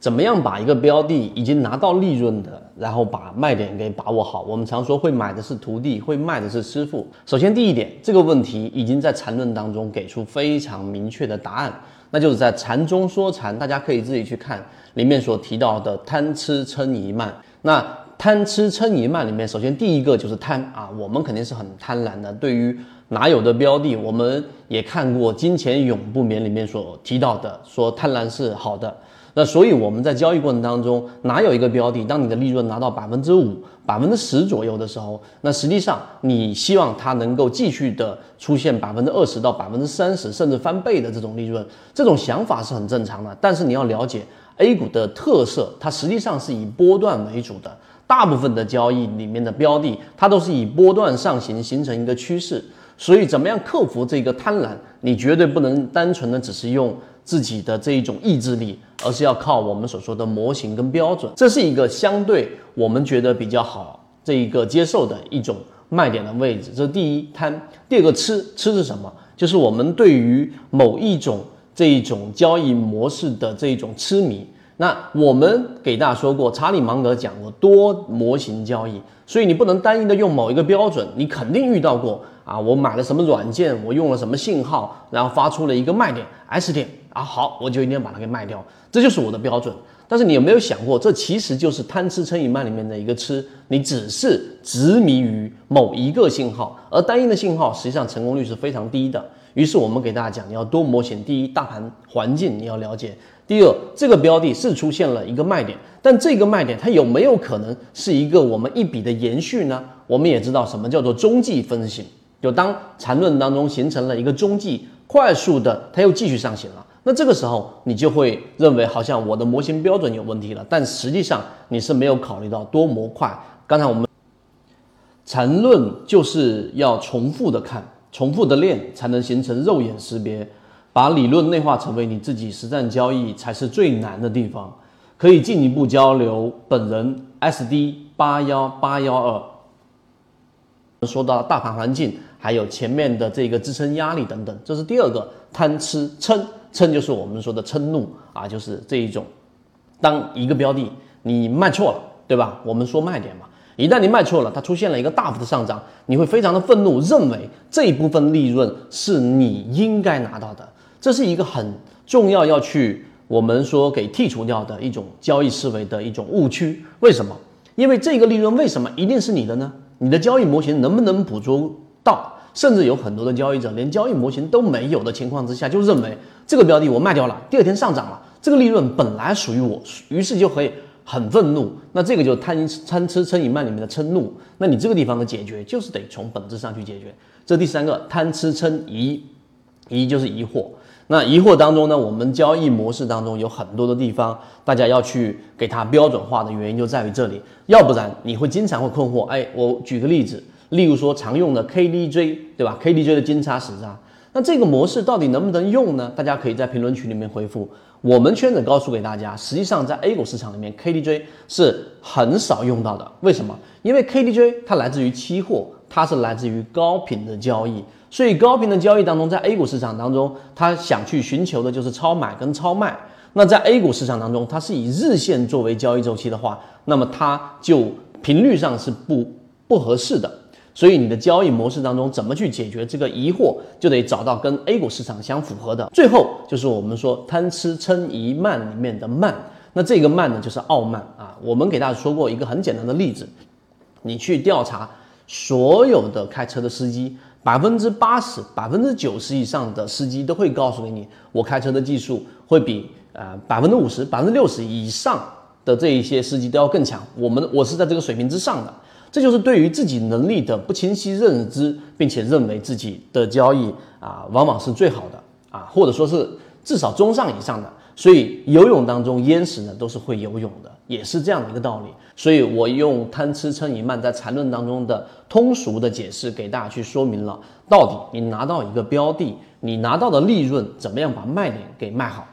怎么样把一个标的已经拿到利润的，然后把卖点给把握好？我们常说会买的是徒弟，会卖的是师傅。首先第一点，这个问题已经在缠论当中给出非常明确的答案，那就是在禅中说禅，大家可以自己去看里面所提到的贪吃嗔疑慢。那贪吃嗔疑慢里面，首先第一个就是贪啊，我们肯定是很贪婪的。对于哪有的标的，我们也看过《金钱永不眠》里面所提到的，说贪婪是好的。那所以我们在交易过程当中，哪有一个标的，当你的利润拿到百分之五、百分之十左右的时候，那实际上你希望它能够继续的出现百分之二十到百分之三十，甚至翻倍的这种利润，这种想法是很正常的。但是你要了解 A 股的特色，它实际上是以波段为主的，大部分的交易里面的标的，它都是以波段上行形成一个趋势。所以怎么样克服这个贪婪？你绝对不能单纯的只是用。自己的这一种意志力，而是要靠我们所说的模型跟标准，这是一个相对我们觉得比较好这一个接受的一种卖点的位置。这是第一贪，第二个吃吃是什么？就是我们对于某一种这一种交易模式的这一种痴迷。那我们给大家说过，查理芒格讲过多模型交易，所以你不能单一的用某一个标准，你肯定遇到过啊，我买了什么软件，我用了什么信号，然后发出了一个卖点 S 点。啊，好，我就一定要把它给卖掉，这就是我的标准。但是你有没有想过，这其实就是贪吃嗔疑慢里面的一个吃，你只是执迷于某一个信号，而单一的信号实际上成功率是非常低的。于是我们给大家讲，你要多模型。第一，大盘环境你要了解；第二，这个标的是出现了一个卖点，但这个卖点它有没有可能是一个我们一笔的延续呢？我们也知道什么叫做中继分型，就当缠论当中形成了一个中继，快速的它又继续上行了。那这个时候，你就会认为好像我的模型标准有问题了，但实际上你是没有考虑到多模块。刚才我们缠论就是要重复的看，重复的练，才能形成肉眼识别，把理论内化成为你自己实战交易才是最难的地方。可以进一步交流本人 SD 八幺八幺二。说到大盘环境，还有前面的这个支撑压力等等，这是第二个贪吃撑。嗔就是我们说的嗔怒啊，就是这一种，当一个标的你卖错了，对吧？我们说卖点嘛，一旦你卖错了，它出现了一个大幅的上涨，你会非常的愤怒，认为这一部分利润是你应该拿到的，这是一个很重要要去我们说给剔除掉的一种交易思维的一种误区。为什么？因为这个利润为什么一定是你的呢？你的交易模型能不能捕捉到？甚至有很多的交易者连交易模型都没有的情况之下，就认为这个标的我卖掉了，第二天上涨了，这个利润本来属于我，于是就可以很愤怒。那这个就是贪贪吃嗔疑慢里面的嗔怒。那你这个地方的解决就是得从本质上去解决。这第三个贪吃嗔疑，疑就是疑惑。那疑惑当中呢，我们交易模式当中有很多的地方，大家要去给它标准化的原因就在于这里，要不然你会经常会困惑。哎，我举个例子。例如说常用的 KDJ，对吧？KDJ 的金叉死叉，那这个模式到底能不能用呢？大家可以在评论区里面回复。我们圈子告诉给大家，实际上在 A 股市场里面，KDJ 是很少用到的。为什么？因为 KDJ 它来自于期货，它是来自于高频的交易，所以高频的交易当中，在 A 股市场当中，它想去寻求的就是超买跟超卖。那在 A 股市场当中，它是以日线作为交易周期的话，那么它就频率上是不不合适的。所以你的交易模式当中怎么去解决这个疑惑，就得找到跟 A 股市场相符合的。最后就是我们说贪吃嗔疑慢里面的慢，那这个慢呢就是傲慢啊。我们给大家说过一个很简单的例子，你去调查所有的开车的司机，百分之八十、百分之九十以上的司机都会告诉给你，我开车的技术会比呃百分之五十、百分之六十以上的这一些司机都要更强。我们我是在这个水平之上的。这就是对于自己能力的不清晰认知，并且认为自己的交易啊，往往是最好的啊，或者说是至少中上以上的。所以游泳当中淹死呢都是会游泳的，也是这样的一个道理。所以我用贪吃嗔疑慢在缠论当中的通俗的解释给大家去说明了，到底你拿到一个标的，你拿到的利润怎么样把卖点给卖好。